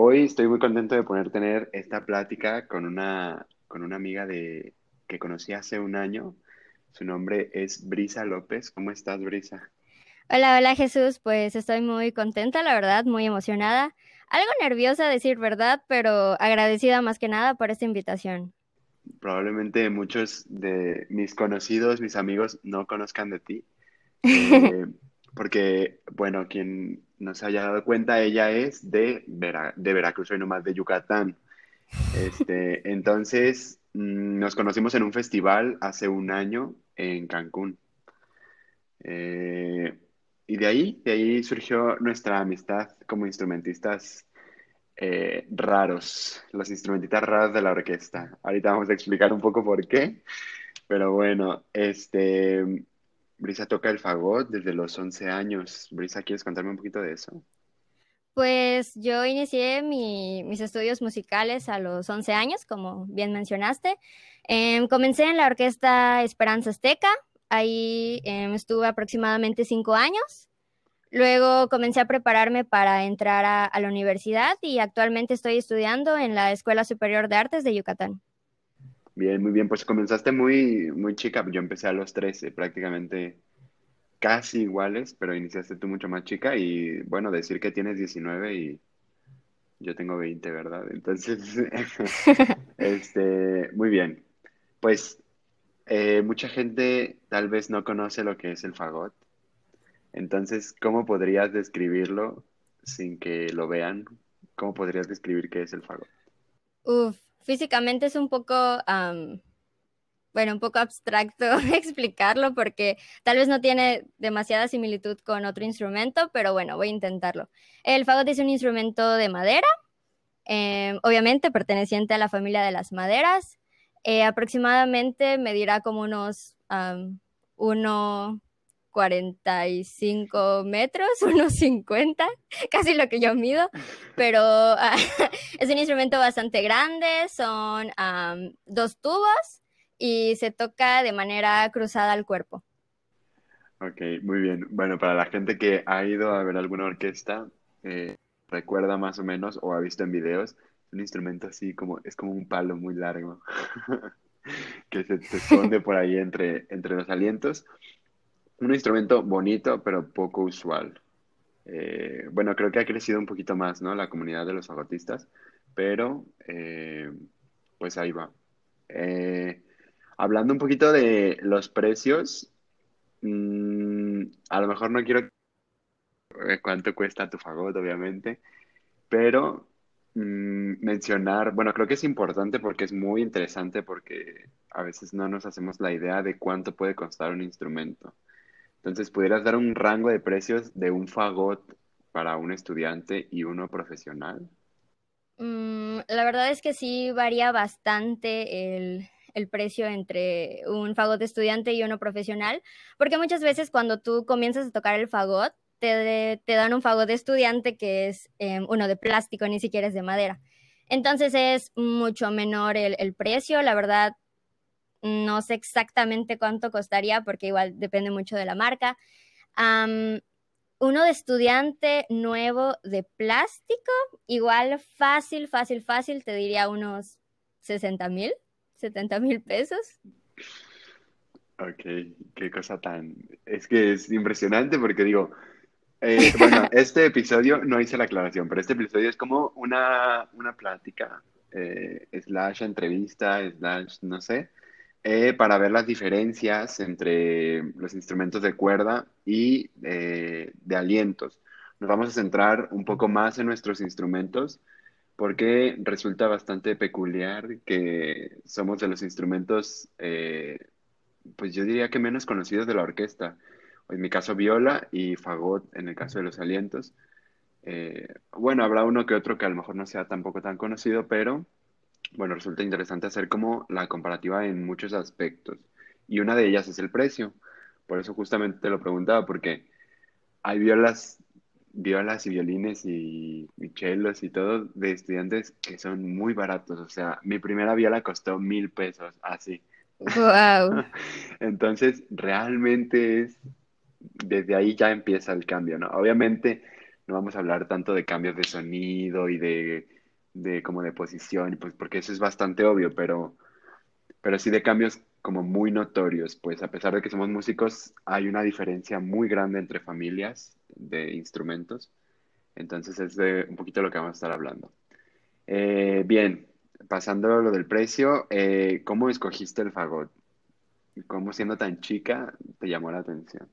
Hoy estoy muy contento de poder tener esta plática con una, con una amiga de, que conocí hace un año. Su nombre es Brisa López. ¿Cómo estás, Brisa? Hola, hola Jesús. Pues estoy muy contenta, la verdad, muy emocionada. Algo nerviosa, decir verdad, pero agradecida más que nada por esta invitación. Probablemente muchos de mis conocidos, mis amigos, no conozcan de ti. Eh, porque, bueno, quien no se haya dado cuenta, ella es de, de Veracruz, y nomás de Yucatán. Este, entonces, mm, nos conocimos en un festival hace un año en Cancún. Eh, y de ahí, de ahí surgió nuestra amistad como instrumentistas eh, raros, los instrumentistas raros de la orquesta. Ahorita vamos a explicar un poco por qué, pero bueno, este, Brisa toca el fagot desde los 11 años. Brisa, ¿quieres contarme un poquito de eso? Pues yo inicié mis estudios musicales a los 11 años, como bien mencionaste. Em, comencé en la orquesta Esperanza Azteca, ahí em, estuve aproximadamente cinco años. Luego comencé a prepararme para entrar a la universidad y actualmente estoy estudiando en la Escuela Superior de Artes de Yucatán. Bien, muy bien. Pues comenzaste muy, muy chica. Yo empecé a los 13, prácticamente casi iguales, pero iniciaste tú mucho más chica y bueno, decir que tienes 19 y yo tengo 20, ¿verdad? Entonces, este, muy bien. Pues eh, mucha gente tal vez no conoce lo que es el fagot. Entonces, ¿cómo podrías describirlo sin que lo vean? ¿Cómo podrías describir qué es el fagot? Uf, físicamente es un poco, bueno, un poco abstracto explicarlo porque tal vez no tiene demasiada similitud con otro instrumento, pero bueno, voy a intentarlo. El fagot es un instrumento de madera, em, obviamente perteneciente a la familia de las maderas. Eh, aproximadamente medirá como unos uno 45 metros, unos 50, casi lo que yo mido, pero ah, es un instrumento bastante grande, son dos tubos y se toca de manera cruzada al cuerpo. Ok, muy bien. Bueno, para la gente que ha ido a ver alguna orquesta, eh, recuerda más o menos o ha visto en videos, es un instrumento así como, es como un palo muy largo que se, se esconde por ahí entre, entre los alientos un instrumento bonito, pero poco usual. Eh, bueno, creo que ha crecido un poquito más, ¿no? La comunidad de los fagotistas, pero eh, pues ahí va. Eh, hablando un poquito de los precios, mm, a lo mejor no quiero cuánto cuesta tu fagot, obviamente, pero mm, mencionar, bueno, creo que es importante porque es muy interesante porque a veces no nos hacemos la idea de cuánto puede costar un instrumento. Entonces, ¿pudieras dar un rango de precios de un fagot para un estudiante y uno profesional? Mm, la verdad es que sí varía bastante el, precio entre un fagot estudiante y uno profesional, porque muchas veces cuando tú comienzas a tocar el fagot, te, dan un fagot de estudiante que es em, uno de plástico, ni siquiera es de madera. Entonces es mucho menor el, el precio, la verdad no sé exactamente cuánto costaría porque igual depende mucho de la marca. uno de estudiante nuevo de plástico, igual fácil, fácil, fácil, te diría unos 60 mil, 70 mil pesos. Ok, qué cosa tan... Es que es impresionante porque digo, eh, bueno, este episodio no hice la aclaración, pero este episodio es como una, una plática, eh, slash entrevista, slash, no sé, eh, para ver las diferencias entre los instrumentos de cuerda y eh, de alientos. Nos vamos a centrar un poco más en nuestros instrumentos porque resulta bastante peculiar que somos de los instrumentos, eh, pues yo diría que menos conocidos de la orquesta. En mi caso viola y fagot en el caso de los alientos. Bueno, habrá uno que otro que a lo mejor no sea tampoco tan conocido, pero bueno, resulta interesante hacer como la comparativa en muchos aspectos. Y una de ellas es el precio. Por eso justamente te lo preguntaba, porque hay violas, violas y violines y, y chelos y todo de estudiantes que son muy baratos. O sea, mi primera viola costó mil pesos, así. Wow. Entonces, realmente es, desde ahí ya empieza el cambio, ¿no? Obviamente no vamos a hablar tanto de cambios de sonido y de, de como de posición, pues porque eso es bastante obvio, pero, pero sí de cambios como muy notorios, pues a pesar de que somos músicos, hay una diferencia muy grande entre familias de instrumentos. Entonces es de un poquito lo que vamos a estar hablando. Eh, bien, pasando a lo del precio, eh, ¿cómo escogiste el fagot? ¿Cómo siendo tan chica te llamó la atención?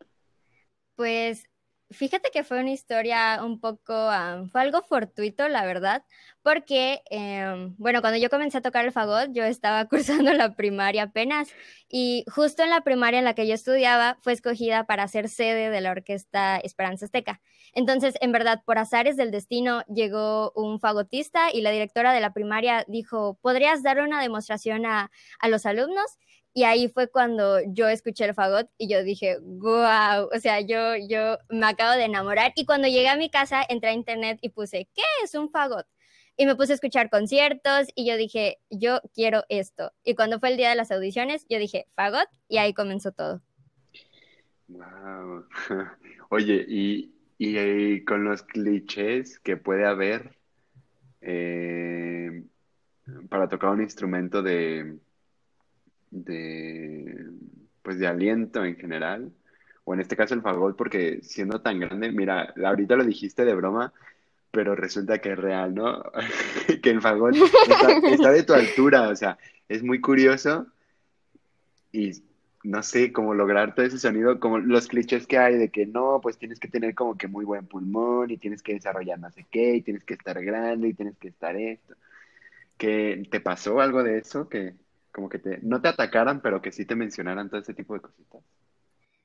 Pues Fíjate que fue una historia un poco, ah, fue algo fortuito, la verdad, porque, em, bueno, cuando yo comencé a tocar el fagot, yo estaba cursando la primaria apenas y justo en la primaria en la que yo estudiaba fue escogida para ser sede de la orquesta Esperanza Azteca. Entonces, en verdad, por azares del destino, llegó un fagotista y la directora de la primaria dijo, ¿podrías dar una demostración a, a los alumnos? Y ahí fue cuando yo escuché el fagot y yo dije, wow, o sea, yo, yo me acabo de enamorar. Y cuando llegué a mi casa, entré a internet y puse, ¿qué es un fagot? Y me puse a escuchar conciertos y yo dije, yo quiero esto. Y cuando fue el día de las audiciones, yo dije, fagot, y ahí comenzó todo. Wow. Oye, y, y, con los clichés que puede haber eh, para tocar un instrumento de de, pues de aliento en general, o en este caso el fagot, porque siendo tan grande, mira, ahorita lo dijiste de broma, pero resulta que es real, ¿no? que el fagot está, de tu altura, o sea, es muy curioso y no sé cómo lograr todo ese sonido, como los clichés que hay de que no, pues tienes que tener como que muy buen pulmón y tienes que desarrollar no sé qué y tienes que estar grande y tienes que estar esto. ¿Qué te pasó algo de eso? que como que te, no te atacaran, pero que sí te mencionaran todo ese tipo de cositas.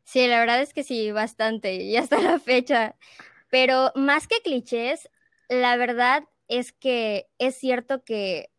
Sí, la verdad es que sí, bastante, y hasta la fecha. Pero más que clichés, la verdad es que es cierto que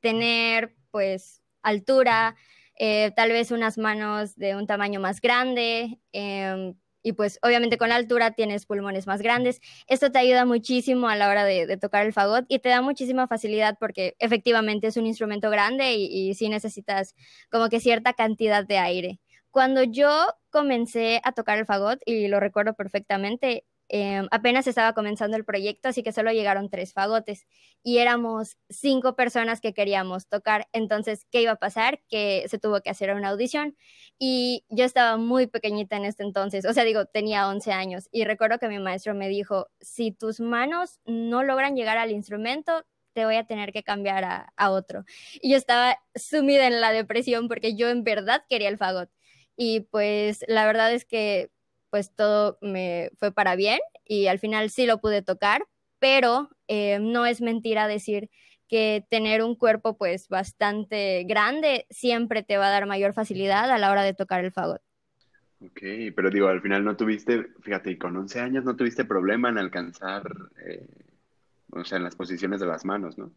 tener, pues, altura, eh, tal vez unas manos de un tamaño más grande, eh, y pues obviamente con la altura tienes pulmones más grandes. Esto te ayuda muchísimo a la hora de, tocar el fagot y te da muchísima facilidad porque efectivamente es un instrumento grande y, y sí necesitas como que cierta cantidad de aire. Cuando yo comencé a tocar el fagot, y lo recuerdo perfectamente, Em, apenas estaba comenzando el proyecto, así que solo llegaron tres fagotes y éramos cinco personas que queríamos tocar. Entonces, ¿qué iba a pasar? Que se tuvo que hacer una audición y yo estaba muy pequeñita en este entonces, o sea, digo, tenía 11 años y recuerdo que mi maestro me dijo, si tus manos no logran llegar al instrumento, te voy a tener que cambiar a, a otro. Y yo estaba sumida en la depresión porque yo en verdad quería el fagot. Y pues la verdad es que pues todo me fue para bien y al final sí lo pude tocar, pero eh, no es mentira decir que tener un cuerpo pues bastante grande siempre te va a dar mayor facilidad a la hora de tocar el fagot. Ok, pero digo, al final no tuviste, fíjate, con 11 años no tuviste problema en alcanzar, eh, o sea, en las posiciones de las manos, ¿no?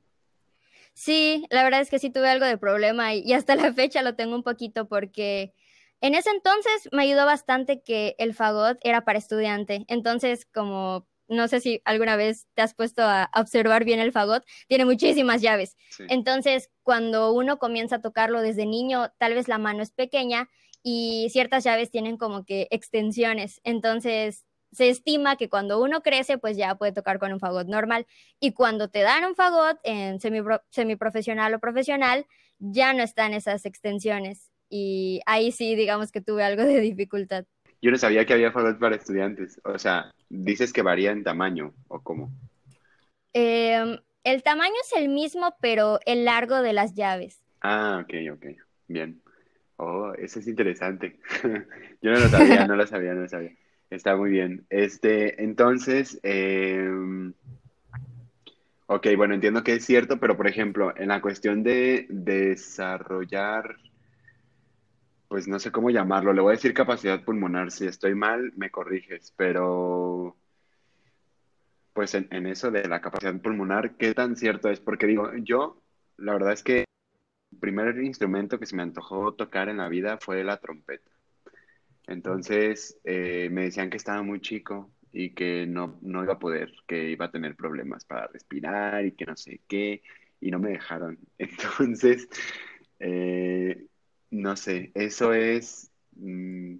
Sí, la verdad es que sí tuve algo de problema y hasta la fecha lo tengo un poquito porque en ese entonces me ayudó bastante que el fagot era para estudiante. Entonces, como no sé si alguna vez te has puesto a observar bien el fagot, tiene muchísimas llaves. Entonces, cuando uno comienza a tocarlo desde niño, tal vez la mano es pequeña y ciertas llaves tienen como que extensiones. Entonces, se estima que cuando uno crece, pues ya puede tocar con un fagot normal. Y cuando te dan un fagot en semiprofesional o profesional, ya no están esas extensiones y ahí sí, digamos que tuve algo de dificultad. Yo no sabía que había fagot para estudiantes. O sea, dices que varía en tamaño o cómo. Em, el tamaño es el mismo, pero el largo de las llaves. Ah, ok, ok. Bien. Oh, eso es interesante. Yo no lo sabía, no lo sabía, no lo sabía. Está muy bien. Este, entonces, em, ok, bueno, entiendo que es cierto, pero por ejemplo, en la cuestión de desarrollar pues no sé cómo llamarlo, le voy a decir capacidad pulmonar, si estoy mal, me corriges, pero pues en, eso de la capacidad pulmonar, ¿qué tan cierto es? Porque digo, yo, la verdad es que el primer instrumento que se me antojó tocar en la vida fue la trompeta. Entonces eh, me decían que estaba muy chico y que no, no iba a poder, que iba a tener problemas para respirar y que no sé qué, y no me dejaron. Entonces, eh, no sé, eso es, mm,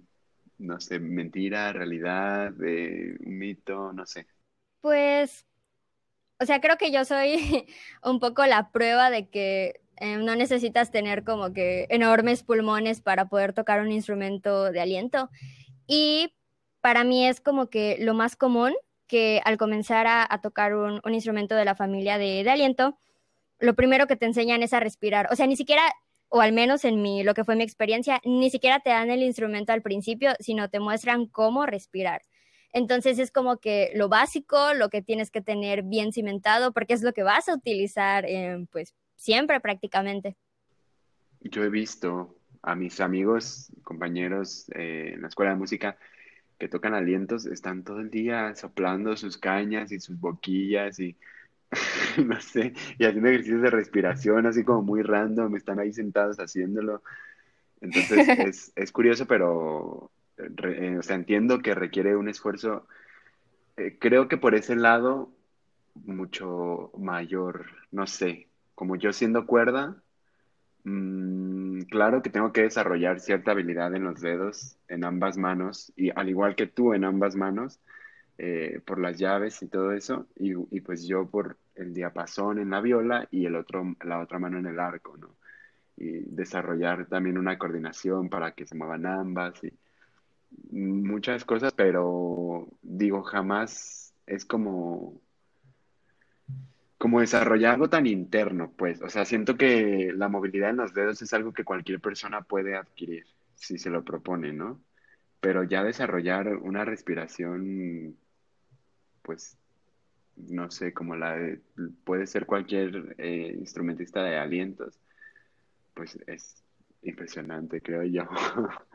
no sé, mentira, realidad, eh, un mito, no sé. Pues, o sea, creo que yo soy un poco la prueba de que eh, no necesitas tener como que enormes pulmones para poder tocar un instrumento de aliento. Y para mí es como que lo más común que al comenzar a, tocar un, instrumento de la familia de, de, aliento, lo primero que te enseñan es a respirar. O sea, ni siquiera, o al menos en mi, lo que fue mi experiencia, ni siquiera te dan el instrumento al principio, sino te muestran cómo respirar. Entonces es como que lo básico, lo que tienes que tener bien cimentado, porque es lo que vas a utilizar, pues siempre prácticamente. Yo he visto a mis amigos, compañeros eh, en la escuela de música que tocan alientos, están todo el día soplando sus cañas y sus boquillas y no sé, y haciendo ejercicios de respiración así como muy random, están ahí sentados haciéndolo. Entonces es, es curioso, pero eh, o sea, entiendo que requiere un esfuerzo, eh, creo que por ese lado mucho mayor, no sé, como yo siendo cuerda, mm, claro que tengo que desarrollar cierta habilidad en los dedos, en ambas manos, y al igual que tú en ambas manos, eh, por las llaves y todo eso, y, y, pues yo por el diapasón en la viola y el otro, la otra mano en el arco, ¿no? Y desarrollar también una coordinación para que se muevan ambas y muchas cosas, pero digo, jamás es como como desarrollar algo tan interno, pues, o sea, siento que la movilidad en los dedos es algo que cualquier persona puede adquirir si se lo propone, ¿no? Pero ya desarrollar una respiración, pues, no sé, como la de, puede ser cualquier eh, instrumentista de alientos, pues es impresionante, creo yo.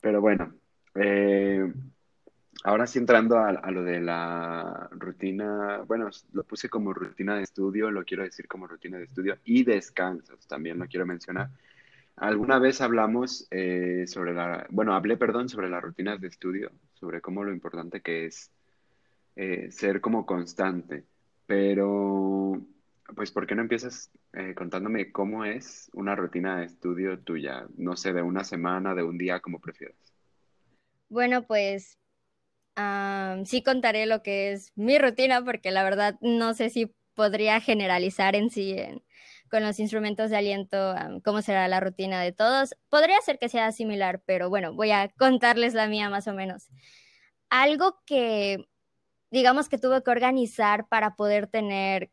Pero bueno, eh, ahora sí entrando a, lo de la rutina, bueno, lo puse como rutina de estudio, lo quiero decir como rutina de estudio y descansos, también lo quiero mencionar. Alguna vez hablamos eh, sobre la, bueno, hablé, perdón, sobre las rutinas de estudio, sobre cómo lo importante que es eh, ser como constante, pero pues, ¿por qué no empiezas eh, contándome cómo es una rutina de estudio tuya? No sé, de una semana, de un día, como prefieras. Bueno, pues sí contaré lo que es mi rutina, porque la verdad no sé si podría generalizar en sí con los instrumentos de aliento cómo será la rutina de todos. Podría ser que sea similar, pero bueno, voy a contarles la mía más o menos. Algo que, digamos que tuve que organizar para poder tener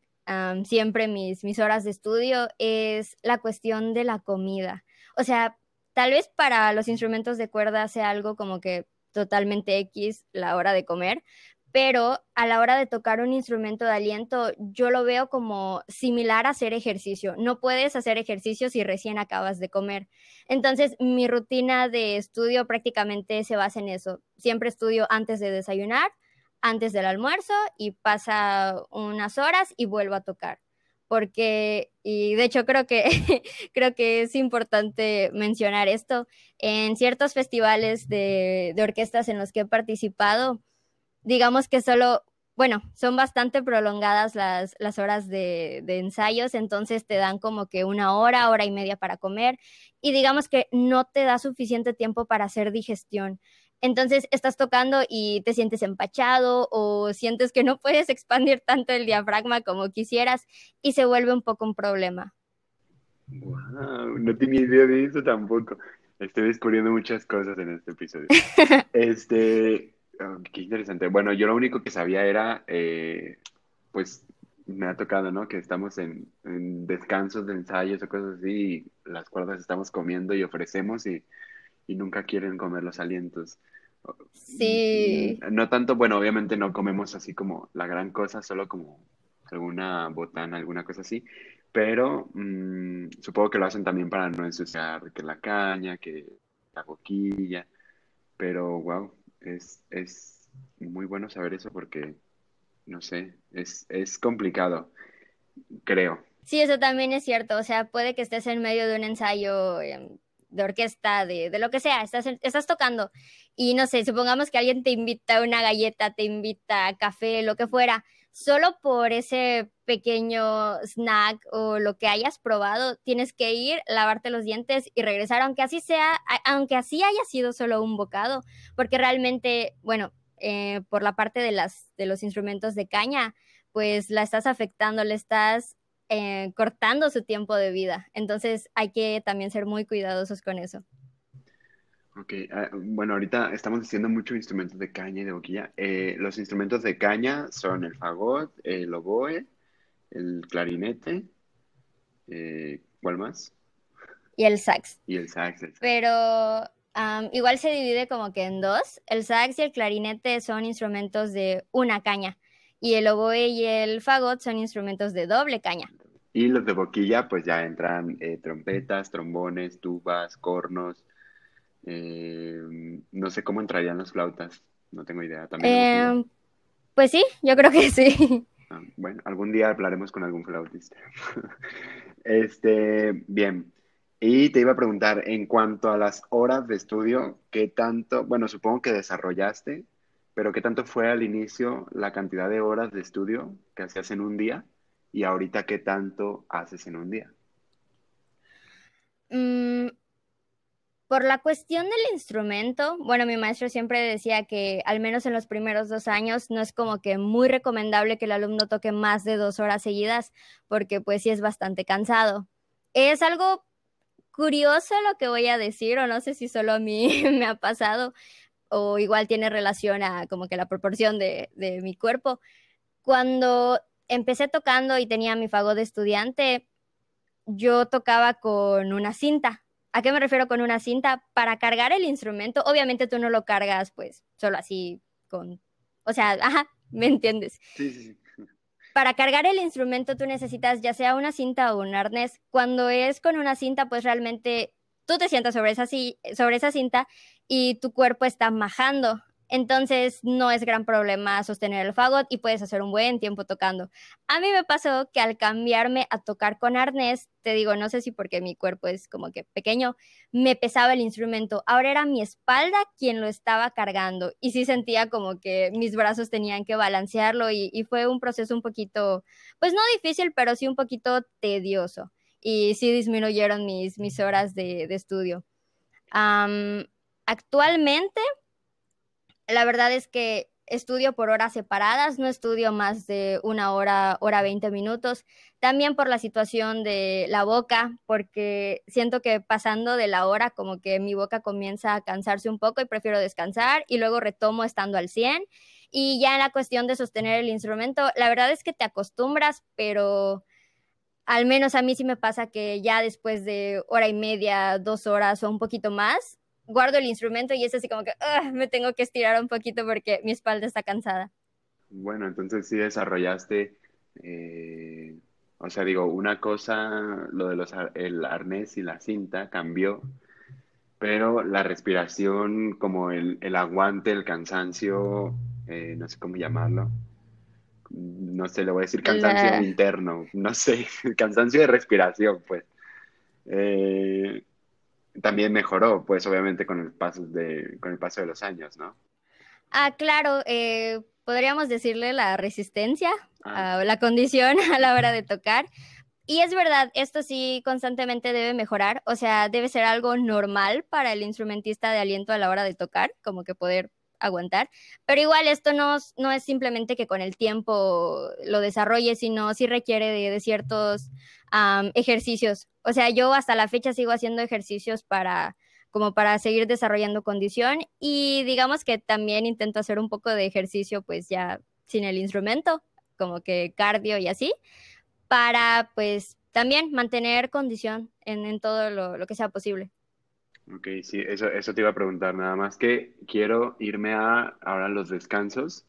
siempre mis, mis horas de estudio es la cuestión de la comida. O sea, tal vez para los instrumentos de cuerda sea algo como que totalmente X la hora de comer, pero a la hora de tocar un instrumento de aliento, yo lo veo como similar a hacer ejercicio. No puedes hacer ejercicio si recién acabas de comer. Entonces, mi rutina de estudio prácticamente se basa en eso. Siempre estudio antes de desayunar, antes del almuerzo y pasa unas horas y vuelvo a tocar porque, y de hecho creo que, creo que es importante mencionar esto, en ciertos festivales de, orquestas en los que he participado, digamos que solo, bueno, son bastante prolongadas las, las horas de, de ensayos, entonces te dan como que una hora, hora y media para comer, y digamos que no te da suficiente tiempo para hacer digestión. Entonces estás tocando y te sientes empachado o sientes que no puedes expandir tanto el diafragma como quisieras y se vuelve un poco un problema. Wow, no tenía idea de eso tampoco. Estoy descubriendo muchas cosas en este episodio. este, oh, qué interesante. Bueno, yo lo único que sabía era, eh, pues me ha tocado, ¿no? Que estamos en, en, descansos de ensayos o cosas así y las cuerdas estamos comiendo y ofrecemos y y nunca quieren comer los alientos. Sí. Mm, no tanto, bueno, obviamente no comemos así como la gran cosa, solo como alguna botana, alguna cosa así, pero mmm, supongo que lo hacen también para no ensuciar que la caña, que la boquilla, pero wow, es, es muy bueno saber eso porque no sé, es, es complicado, creo. Sí, eso también es cierto. O sea, puede que estés en medio de un ensayo em, de orquesta, de, de, lo que sea, estás, estás tocando y no sé, supongamos que alguien te invita a una galleta, te invita a café, lo que fuera, solo por ese pequeño snack o lo que hayas probado, tienes que ir, lavarte los dientes y regresar, aunque así sea, aunque así haya sido solo un bocado, porque realmente, bueno, eh, por la parte de, las, de los instrumentos de caña, pues la estás afectando, le estás eh, cortando su tiempo de vida. Entonces hay que también ser muy cuidadosos con eso. Ok, ah, bueno, ahorita estamos diciendo muchos instrumentos de caña y de boquilla. Eh, los instrumentos de caña son el fagot, el oboe, el clarinete, eh, ¿cuál más? Y el sax. Y el sax. Pero igual se divide como que en dos. El sax y el clarinete son instrumentos de una caña y el oboe y el fagot son instrumentos de doble caña. Y los de boquilla, pues ya entran eh, trompetas, trombones, tubas, cornos. Eh, no sé cómo entrarían las flautas, no tengo idea. ¿También em, pues sí, yo creo que sí. Ah, bueno, algún día hablaremos con algún flautista. este, bien. Y te iba a preguntar, en cuanto a las horas de estudio, ¿qué tanto, bueno, supongo que desarrollaste pero ¿qué tanto fue al inicio la cantidad de horas de estudio que hacías en un día y ahorita qué tanto haces en un día? Mm, por la cuestión del instrumento, bueno, mi maestro siempre decía que al menos en los primeros dos años no es como que muy recomendable que el alumno toque más de dos horas seguidas porque pues sí es bastante cansado. Es algo curioso lo que voy a decir o no sé si solo a mí me ha pasado, o igual tiene relación a como que la proporción de, de mi cuerpo. Cuando empecé tocando y tenía mi fagot de estudiante, yo tocaba con una cinta. ¿A qué me refiero con una cinta? Para cargar el instrumento, obviamente tú no lo cargas pues solo así con, o sea, ajá, ¿me entiendes? Sí, sí, sí. Para cargar el instrumento tú necesitas ya sea una cinta o un arnés. Cuando es con una cinta, pues realmente tú te sientas sobre esa, sobre esa cinta y tu cuerpo está majando. Entonces no es gran problema sostener el fagot y puedes hacer un buen tiempo tocando. A mí me pasó que al cambiarme a tocar con arnés, te digo, no sé si porque mi cuerpo es como que pequeño, me pesaba el instrumento. Ahora era mi espalda quien lo estaba cargando y sí sentía como que mis brazos tenían que balancearlo y, fue un proceso un poquito, pues no difícil, pero sí un poquito tedioso y sí disminuyeron mis, mis horas de, estudio. Actualmente, la verdad es que estudio por horas separadas, no estudio más de una hora, hora 20 minutos. También por la situación de la boca, porque siento que pasando de la hora como que mi boca comienza a cansarse un poco y prefiero descansar y luego retomo estando al 100. Y ya en la cuestión de sostener el instrumento, la verdad es que te acostumbras, pero al menos a mí sí me pasa que ya después de hora y media, dos horas o un poquito más, guardo el instrumento y es así como que me tengo que estirar un poquito porque mi espalda está cansada. Bueno, entonces sí desarrollaste, eh, o sea, digo, una cosa, lo de los, el arnés y la cinta cambió, pero la respiración, como el, el aguante, el cansancio, eh, no sé cómo llamarlo, no sé, le voy a decir cansancio interno, no sé, cansancio de respiración, pues. Eh, también mejoró, pues obviamente con el paso de, con el paso de los años, ¿no? Ah, claro, eh, podríamos decirle la resistencia, ah. la condición a la hora de tocar. Y es verdad, esto sí constantemente debe mejorar, o sea, debe ser algo normal para el instrumentista de aliento a la hora de tocar, como que poder aguantar. Pero igual esto no, no es simplemente que con el tiempo lo desarrolle, sino sí requiere de, ciertos ejercicios. O sea, yo hasta la fecha sigo haciendo ejercicios para como para seguir desarrollando condición y digamos que también intento hacer un poco de ejercicio pues ya sin el instrumento, como que cardio y así, para pues también mantener condición en, en todo lo, lo que sea posible. Ok, sí, eso, eso te iba a preguntar, nada más que quiero irme a ahora los descansos.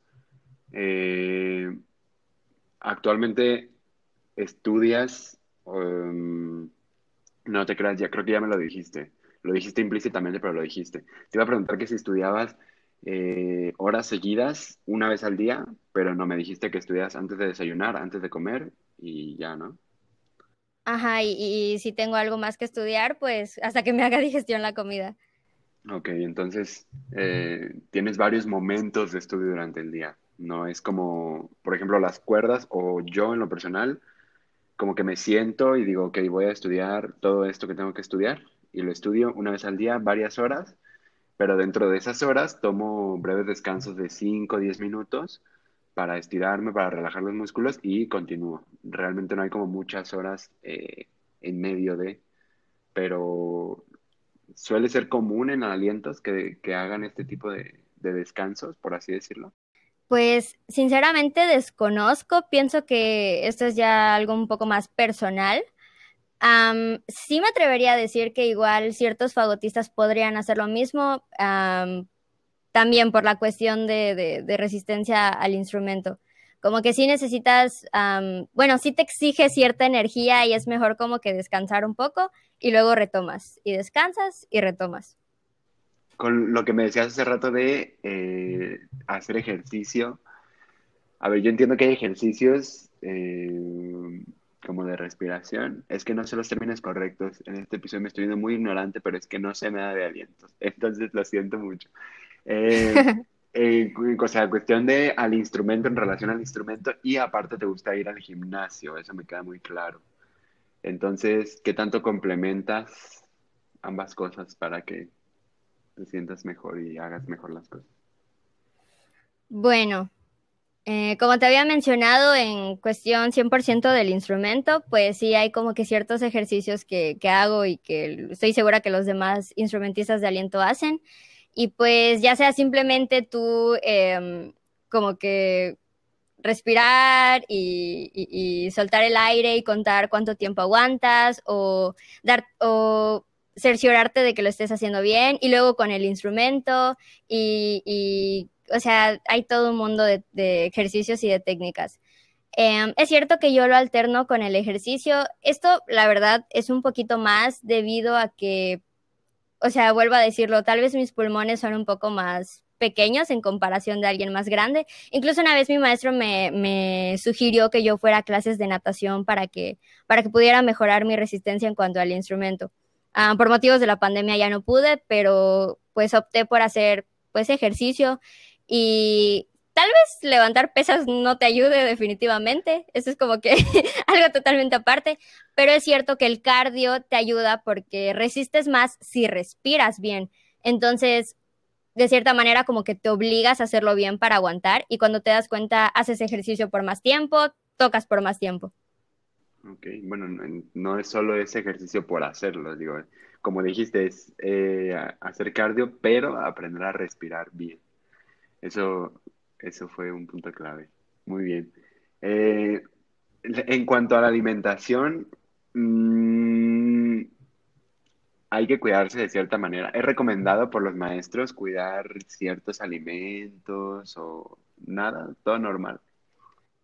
Eh, actualmente estudias, um, no te creas, ya creo que ya me lo dijiste, lo dijiste implícitamente, pero lo dijiste. Te iba a preguntar que si estudiabas eh, horas seguidas, una vez al día, pero no me dijiste que estudias antes de desayunar, antes de comer y ya, ¿no? Ajá, y, si tengo algo más que estudiar, pues hasta que me haga digestión la comida. Ok, entonces eh, tienes varios momentos de estudio durante el día. No es como, por ejemplo, las cuerdas o yo en lo personal, como que me siento y digo, ok, voy a estudiar todo esto que tengo que estudiar y lo estudio una vez al día, varias horas pero dentro de esas horas tomo breves descansos de 5 o 10 minutos para estirarme, para relajar los músculos y continúo. Realmente no hay como muchas horas eh, en medio de, pero suele ser común en alientos que, hagan este tipo de, de descansos, por así decirlo. Pues sinceramente desconozco, pienso que esto es ya algo un poco más personal sí me atrevería a decir que igual ciertos fagotistas podrían hacer lo mismo, también por la cuestión de, resistencia al instrumento. Como que sí necesitas, bueno, sí te exige cierta energía y es mejor como que descansar un poco y luego retomas y descansas y retomas. Con lo que me decías hace rato de eh, hacer ejercicio, a ver, yo entiendo que hay ejercicios eh, como de respiración, es que no sé los términos correctos. En este episodio me estoy viendo muy ignorante, pero es que no se me da de alientos. Entonces lo siento mucho. Eh, eh, o sea, cuestión de al instrumento, en relación al instrumento, y aparte te gusta ir al gimnasio, eso me queda muy claro. Entonces, ¿qué tanto complementas ambas cosas para que te sientas mejor y hagas mejor las cosas? Bueno, eh, como te había mencionado en cuestión 100% del instrumento, pues sí hay como que ciertos ejercicios que, hago y que estoy segura que los demás instrumentistas de aliento hacen. Y pues ya sea simplemente tú em, como que respirar y, soltar el aire y contar cuánto tiempo aguantas o dar o cerciorarte de que lo estés haciendo bien y luego con el instrumento y o sea, hay todo un mundo de, ejercicios y de técnicas. Em, es cierto que yo lo alterno con el ejercicio. Esto, la verdad, es un poquito más debido a que, o sea, vuelvo a decirlo, tal vez mis pulmones son un poco más pequeños en comparación de alguien más grande. Incluso una vez mi maestro me, sugirió que yo fuera a clases de natación para que, para que pudiera mejorar mi resistencia en cuanto al instrumento. Ah, por motivos de la pandemia ya no pude, pero pues opté por hacer pues ejercicio y tal vez levantar pesas no te ayude definitivamente, eso es como que algo totalmente aparte, pero es cierto que el cardio te ayuda porque resistes más si respiras bien. Entonces, de cierta manera como que te obligas a hacerlo bien para aguantar y cuando te das cuenta haces ejercicio por más tiempo, tocas por más tiempo. Ok, bueno, no, es solo ese ejercicio por hacerlo, digo, como dijiste, es eh, hacer cardio, pero aprender a respirar bien. Eso, eso fue un punto clave. Muy bien. Eh, en cuanto a la alimentación, mm, hay que cuidarse de cierta manera. ¿Es recomendado por los maestros cuidar ciertos alimentos o nada? Todo normal.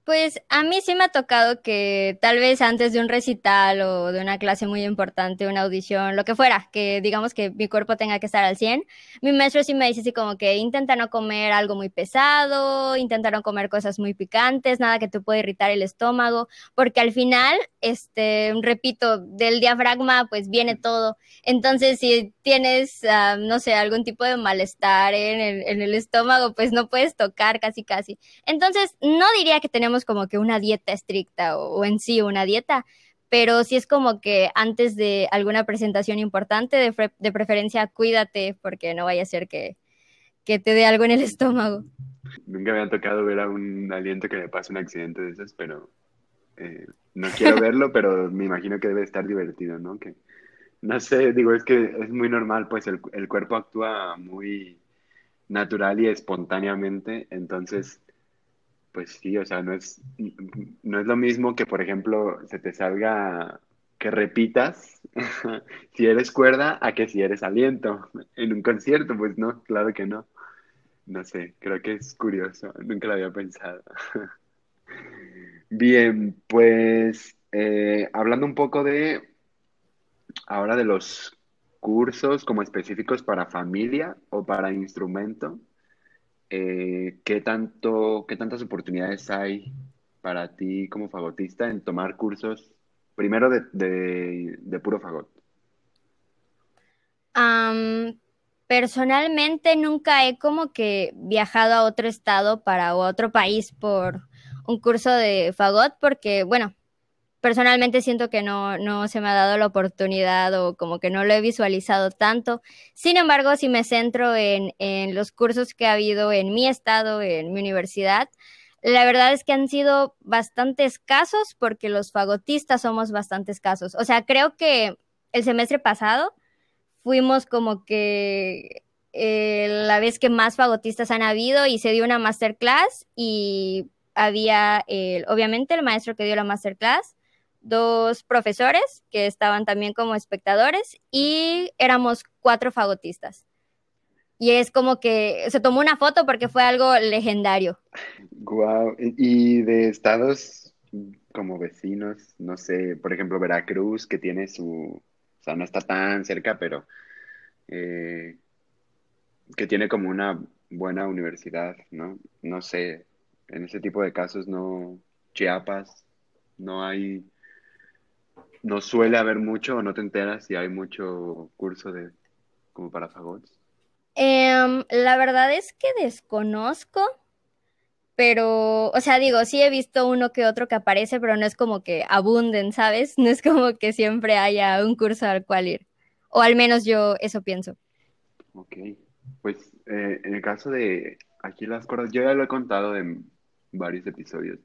Pues a mí sí me ha tocado que tal vez antes de un recital o de una clase muy importante, una audición, lo que fuera, que digamos que mi cuerpo tenga que estar al 100, mi maestro sí me dice así como que intenta no comer algo muy pesado, intenta no comer cosas muy picantes, nada que te pueda irritar el estómago, porque al final, este, repito, del diafragma pues viene todo. Entonces si tienes, ah, no sé, algún tipo de malestar en el, en el estómago, pues no puedes tocar casi casi. Entonces no diría que tenemos como que una dieta estricta o, en sí una dieta, pero sí es como que antes de alguna presentación importante, de, preferencia cuídate porque no vaya a ser que, te dé algo en el estómago. Nunca me ha tocado ver a un aliento que le pase un accidente de esos, pero eh, no quiero verlo, pero me imagino que debe estar divertido, ¿no? Que, no sé, digo, es que es muy normal, pues el, el cuerpo actúa muy natural y espontáneamente, entonces pues sí, o sea, no es, no es lo mismo que, por ejemplo, se te salga que repitas si eres cuerda a que si eres aliento en un concierto, pues no, claro que no. No sé, creo que es curioso, nunca lo había pensado. Bien, pues eh, hablando un poco de ahora de los cursos como específicos para familia o para instrumento, eh, ¿qué tanto, qué tantas oportunidades hay para ti como fagotista en tomar cursos primero de, de, puro fagot? Personalmente nunca he como que viajado a otro estado para o a otro país por un curso de fagot porque, bueno, personalmente siento que no, se me ha dado la oportunidad o como que no lo he visualizado tanto. Sin embargo, si me centro en, los cursos que ha habido en mi estado, en mi universidad, la verdad es que han sido bastante escasos porque los fagotistas somos bastante escasos. O sea, creo que el semestre pasado fuimos como que eh, la vez que más fagotistas han habido y se dio una masterclass y había obviamente el maestro que dio la masterclass, dos profesores que estaban también como espectadores y éramos cuatro fagotistas. Y es como que se tomó una foto porque fue algo legendario. Wow. Y de estados como vecinos, no sé, por ejemplo, Veracruz, que tiene su, o sea, no está tan cerca, pero eh, que tiene como una buena universidad, ¿no? No sé, en ese tipo de casos no, Chiapas, no hay no suele haber mucho o no te enteras si hay mucho curso de como para fagots? Em, la verdad es que desconozco, pero, o sea, digo, sí he visto uno que otro que aparece, pero no es como que abunden, ¿sabes? No es como que siempre haya un curso al cual ir. O al menos yo eso pienso. Ok, pues eh, en el caso de aquí las cosas, yo ya lo he contado en varios episodios.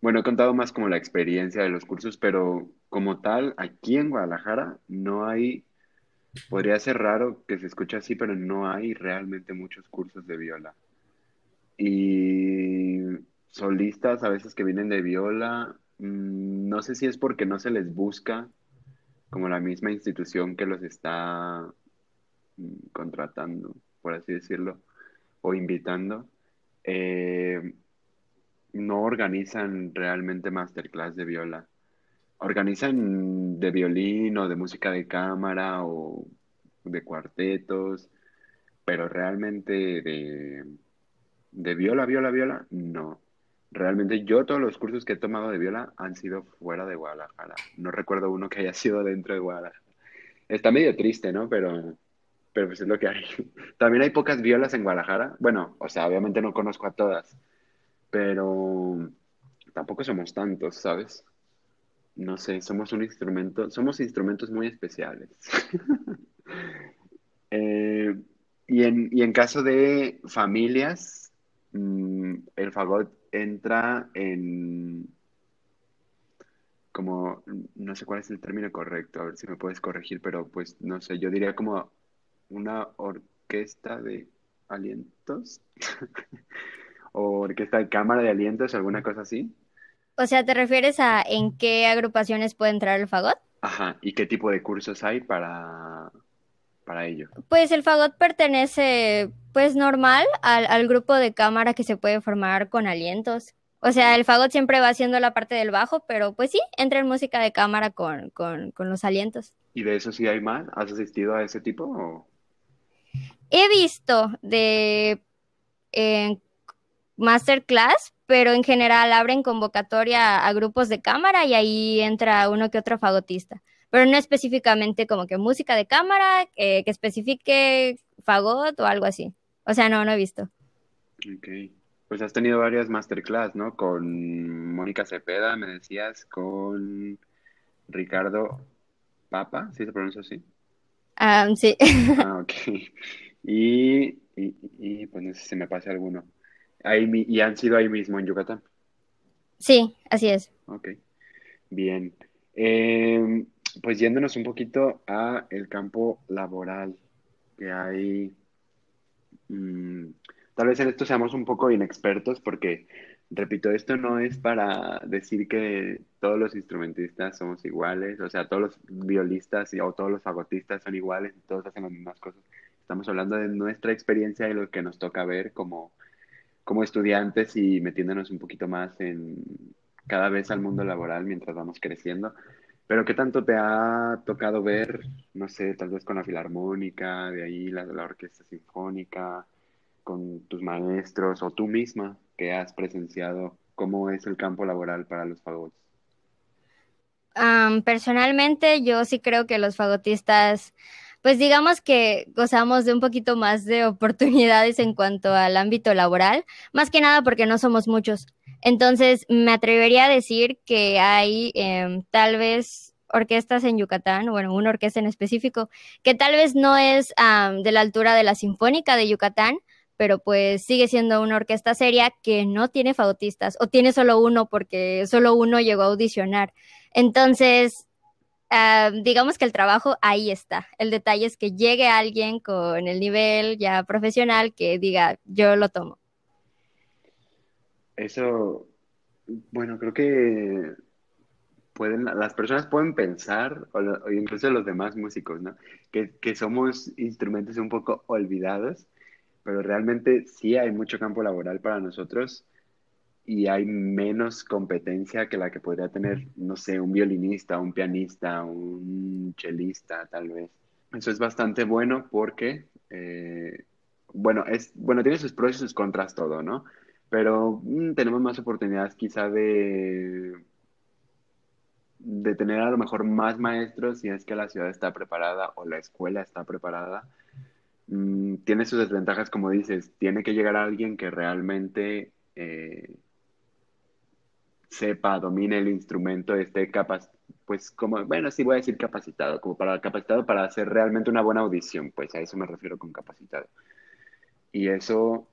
Bueno, he contado más como la experiencia de los cursos, pero como tal, aquí en Guadalajara no hay, podría ser raro que se escuche así, pero no hay realmente muchos cursos de viola. Y solistas a veces que vienen de viola, mm, no sé si es porque no se les busca como la misma institución que los está mm, contratando, por así decirlo, o invitando. Eh, no organizan realmente masterclass de viola. Organizan de violín o de música de cámara o de cuartetos, pero realmente de, de viola, viola, viola, no. Realmente yo todos los cursos que he tomado de viola han sido fuera de Guadalajara. No recuerdo uno que haya sido dentro de Guadalajara. Está medio triste, ¿no? Pero, pero pues es lo que hay. También hay pocas violas en Guadalajara. Bueno, o sea, obviamente no conozco a todas pero tampoco somos tantos, ¿sabes? No sé, somos un instrumento, somos instrumentos muy especiales. Eh, y, en, y en caso de familias, mm, el fagot entra en como, no sé cuál es el término correcto, a ver si me puedes corregir, pero pues no sé, yo diría como una orquesta de alientos. o orquesta de cámara de alientos, alguna cosa así. O sea, ¿te refieres a en qué agrupaciones puede entrar el fagot? Ajá, ¿y qué tipo de cursos hay para, para ello? Pues el fagot pertenece, pues normal, al, al grupo de cámara que se puede formar con alientos. O sea, el fagot siempre va haciendo la parte del bajo, pero pues sí, entra en música de cámara con, con, con los alientos. ¿Y de eso sí hay más? ¿Has asistido a ese tipo? O? He visto de eh, masterclass, pero en general abren convocatoria a grupos de cámara y ahí entra uno que otro fagotista. Pero no específicamente como que música de cámara, eh, que especifique fagot o algo así. O sea, no, no he visto. Ok. Pues has tenido varias masterclass, ¿no? Con Mónica Cepeda, me decías, con Ricardo Papa, ¿sí se pronuncia así? Ah, sí. Ah, ok. Y, y, y, pues no sé si me pasa alguno. Ahí, ¿Y han sido ahí mismo en Yucatán? Sí, así es. Ok, bien. Em, pues yéndonos un poquito a el campo laboral que hay. Mm, tal vez en esto seamos un poco inexpertos porque, repito, esto no es para decir que todos los instrumentistas somos iguales, o sea, todos los violistas o todos los fagotistas son iguales, todos hacen las mismas cosas. Estamos hablando de nuestra experiencia y lo que nos toca ver como como estudiantes y metiéndonos un poquito más en cada vez al mundo laboral mientras vamos creciendo. Pero ¿qué tanto te ha tocado ver, no sé, tal vez con la filarmónica, de ahí la, orquesta sinfónica, con tus maestros o tú misma que has presenciado cómo es el campo laboral para los fagots? personalmente, yo sí creo que los fagotistas, pues digamos que gozamos de un poquito más de oportunidades en cuanto al ámbito laboral, más que nada porque no somos muchos. Entonces, me atrevería a decir que hay em, tal vez orquestas en Yucatán, bueno, una orquesta en específico, que tal vez no es de la altura de la Sinfónica de Yucatán, pero pues sigue siendo una orquesta seria que no tiene fagotistas o tiene solo uno porque solo uno llegó a audicionar. Entonces, digamos que el trabajo ahí está. El detalle es que llegue alguien con el nivel ya profesional que diga, yo lo tomo. Eso, bueno, creo que pueden, las personas pueden pensar, o, incluso los demás músicos, ¿no? Que, que somos instrumentos un poco olvidados pero realmente sí hay mucho campo laboral para nosotros y hay menos competencia que la que podría tener, no sé, un violinista, un pianista, un chelista, tal vez. Eso es bastante bueno porque, eh, bueno, es, bueno, tiene sus pros y sus contras todo, ¿no? Pero mm, tenemos más oportunidades quizá de, de tener a lo mejor más maestros si es que la ciudad está preparada o la escuela está preparada Mm, tiene sus desventajas, como dices, tiene que llegar a alguien que realmente eh, sepa, domine el instrumento, esté capaz, pues como, bueno, sí voy a decir capacitado, como para capacitado para hacer realmente una buena audición, pues a eso me refiero con capacitado. Y eso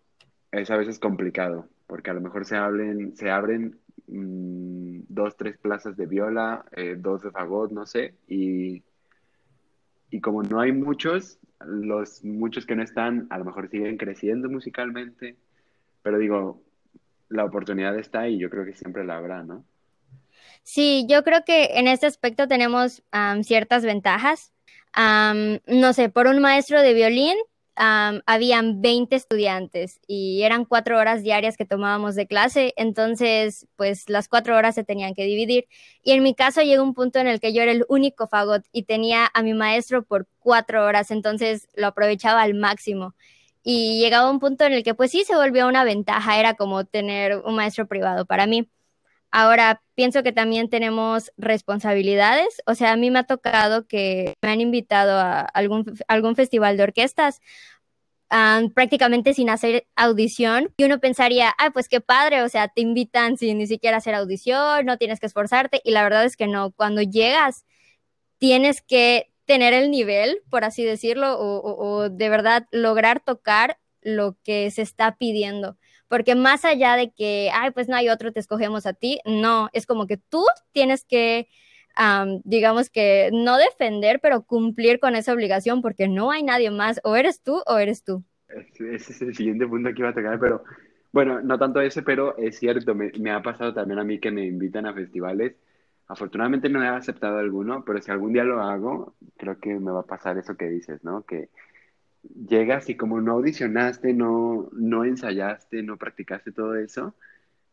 es a veces complicado, porque a lo mejor se, hablen, se abren mm, dos, tres plazas de viola, eh, dos de fagot, no sé, y, y como no hay muchos, los muchos que no están a lo mejor siguen creciendo musicalmente, pero digo, la oportunidad está y yo creo que siempre la habrá, ¿no? Sí, yo creo que en este aspecto tenemos ciertas ventajas. no sé, por un maestro de violín habían 20 estudiantes y eran cuatro horas diarias que tomábamos de clase, entonces pues las cuatro horas se tenían que dividir. Y en mi caso llegó un punto en el que yo era el único fagot y tenía a mi maestro por cuatro horas, entonces lo aprovechaba al máximo. Y llegaba un punto en el que pues sí se volvió una ventaja, era como tener un maestro privado para mí. Ahora, pienso que también tenemos responsabilidades. O sea, a mí me ha tocado que me han invitado a algún, festival de orquestas prácticamente sin hacer audición. Y uno pensaría, ah, pues qué padre, o sea, te invitan sin ni siquiera hacer audición, no tienes que esforzarte. Y la verdad es que no, cuando llegas, tienes que tener el nivel, por así decirlo, o de verdad lograr tocar lo que se está pidiendo porque más allá de que, ay, pues no hay otro, te escogemos a ti, no, es como que tú tienes que, digamos que no defender, pero cumplir con esa obligación porque no hay nadie más, o eres tú o eres tú. Ese es el siguiente punto que iba a tocar, pero bueno, no tanto ese, pero es cierto, me, me ha pasado también a mí que me invitan a festivales. Afortunadamente no he aceptado alguno, pero si algún día lo hago, creo que me va a pasar eso que dices, ¿no? Que llegas y como no audicionaste, no, no ensayaste, no practicaste todo eso,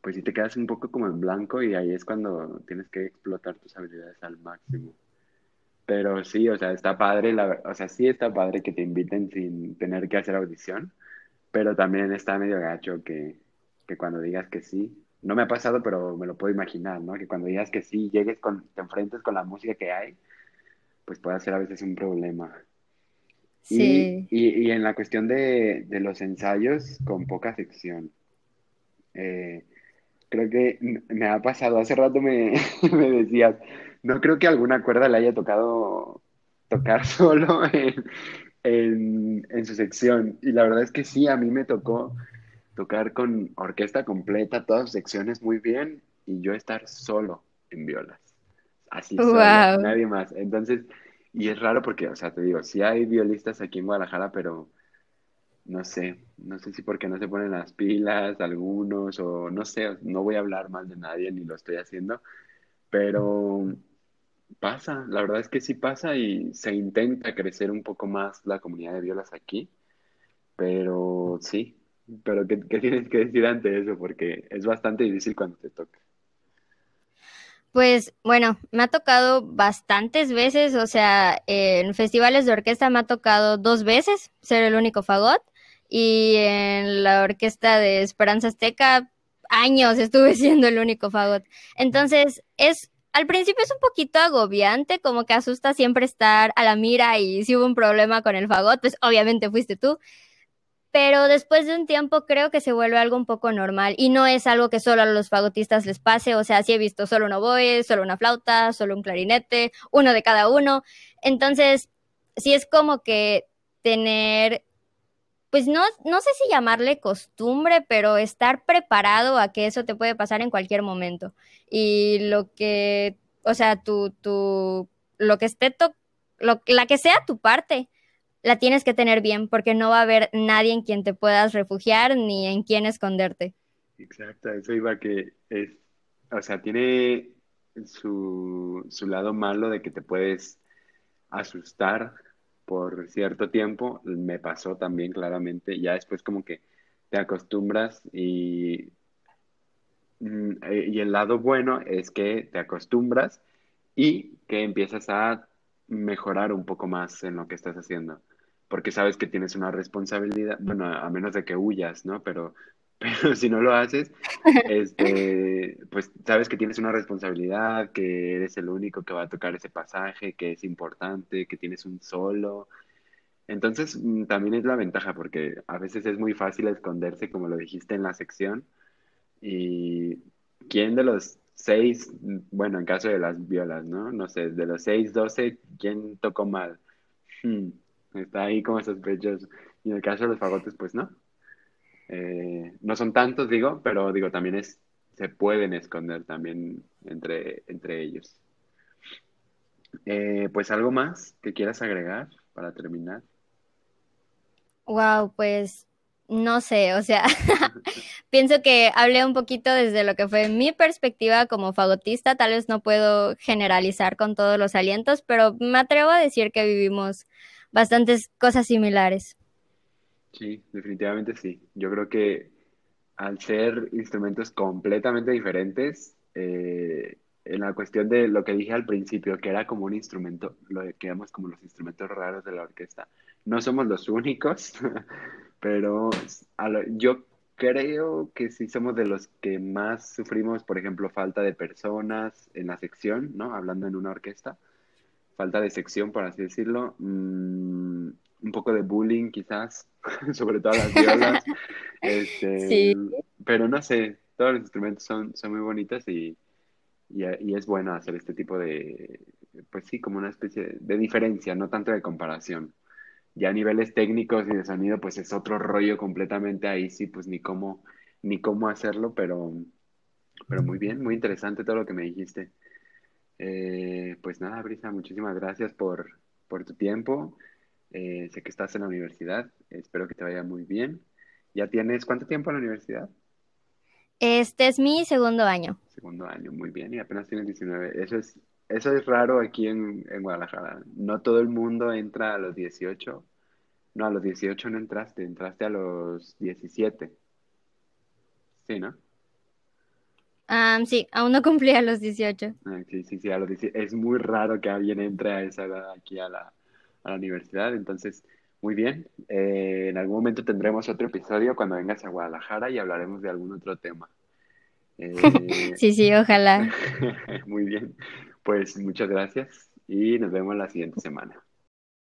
pues sí te quedas un poco como en blanco y ahí es cuando tienes que explotar tus habilidades al máximo. Pero sí, o sea, está padre, la, o sea, sí está padre que te inviten sin tener que hacer audición, pero también está medio gacho que, que cuando digas que sí, no me ha pasado, pero me lo puedo imaginar, ¿no? Que cuando digas que sí, llegues con, te enfrentes con la música que hay, pues puede ser a veces un problema. Sí. Y, en la cuestión de, los ensayos con poca sección, eh, creo que me ha pasado, hace rato me, decías, no creo que alguna cuerda le haya tocado tocar solo en, en, su sección. Y la verdad es que sí, a mí me tocó tocar con orquesta completa, todas sus secciones muy bien, y yo estar solo en violas. Así, solo, nadie más. Entonces, y es raro porque, o sea, te digo, sí hay violistas aquí en Guadalajara, pero no sé, no sé si porque no se ponen las pilas algunos o no sé, no voy a hablar mal de nadie ni lo estoy haciendo, pero pasa, la verdad es que sí pasa y se intenta crecer un poco más la comunidad de violas aquí, pero sí, pero ¿qué, qué tienes que decir ante eso? Porque es bastante difícil cuando te toca. Pues bueno, me ha tocado bastantes veces, o sea, en festivales de orquesta me ha tocado dos veces ser el único fagot y en la orquesta de Esperanza Azteca años estuve siendo el único fagot. Entonces, es al principio es un poquito agobiante, como que asusta siempre estar a la mira y si hubo un problema con el fagot, pues obviamente fuiste tú. Pero después de un tiempo creo que se vuelve algo un poco normal y no es algo que solo a los fagotistas les pase, o sea, sí he visto solo un oboe, solo una flauta, solo un clarinete, uno de cada uno. Entonces, sí es como que tener pues no, no sé si llamarle costumbre, pero estar preparado a que eso te puede pasar en cualquier momento. Y lo que, o sea, tu, tu, lo que esté, to, lo, la que sea tu parte, la tienes que tener bien, porque no va a haber nadie en quien te puedas refugiar ni en quien esconderte. Exacto, eso iba que es, o sea, tiene su, su lado malo de que te puedes asustar por cierto tiempo, me pasó también claramente, ya después como que te acostumbras y, mm, eh, y el lado bueno es que te acostumbras y que empiezas a mejorar un poco más en lo que estás haciendo, porque sabes que tienes una responsabilidad, bueno, a menos de que huyas, ¿no? Pero pero si no lo haces, este, pues sabes que tienes una responsabilidad, que eres el único que va a tocar ese pasaje, que es importante, que tienes un solo. Entonces, mm, también es la ventaja, porque a veces es muy fácil esconderse, como lo dijiste en la sección. Y quién de los seis, bueno, en caso de las violas, ¿no? No sé, de los seis, doce, ¿quién tocó mal? Hmm, está ahí como sospechoso. Y en el caso de los fagotes, pues no. Eh, no son tantos, digo, pero digo, también es, se pueden esconder también entre, entre ellos. Eh, pues algo más que quieras agregar para terminar. Wow, pues no sé, o sea, pienso que hablé un poquito desde lo que fue mi perspectiva como fagotista, tal vez no puedo generalizar con todos los alientos, pero me atrevo a decir que vivimos bastantes cosas similares. Sí, definitivamente sí. Yo creo que al ser instrumentos completamente diferentes, eh, en la cuestión de lo que dije al principio, que era como un instrumento, lo que llamamos como los instrumentos raros de la orquesta, no somos los únicos, pero yo creo que sí somos de los que más sufrimos, por ejemplo, falta de personas en la sección, ¿no? Hablando en una orquesta, falta de sección, por así decirlo. Mm, un poco de bullying quizás, sobre todo las violas. Este, sí. Pero no sé, todos los instrumentos son, son muy bonitos y, y, es bueno hacer este tipo de, pues sí, como una especie de, diferencia, no tanto de comparación. Ya a niveles técnicos y de sonido, pues es otro rollo completamente ahí, sí, pues ni cómo, ni cómo hacerlo, pero, pero muy bien, muy interesante todo lo que me dijiste. Eh, pues nada, Brisa, muchísimas gracias por, por tu tiempo. Eh, sé que estás en la universidad, espero que te vaya muy bien. ¿Ya tienes cuánto tiempo en la universidad? Este es mi segundo año. Segundo año, muy bien, y apenas tienes 19. Eso es, eso es raro aquí en, en Guadalajara. No todo el mundo entra a los 18. No, a los 18 no entraste, entraste a los 17. Sí, ¿no? Sí, aún no cumplí a los 18. Ah, sí, sí, sí, a los 18. Es muy raro que alguien entre a esa edad aquí a la, a la universidad. Entonces, muy bien. Eh, en algún momento tendremos otro episodio cuando vengas a Guadalajara y hablaremos de algún otro tema. Eh, sí, sí, ojalá. muy bien. Pues muchas gracias y nos vemos la siguiente semana.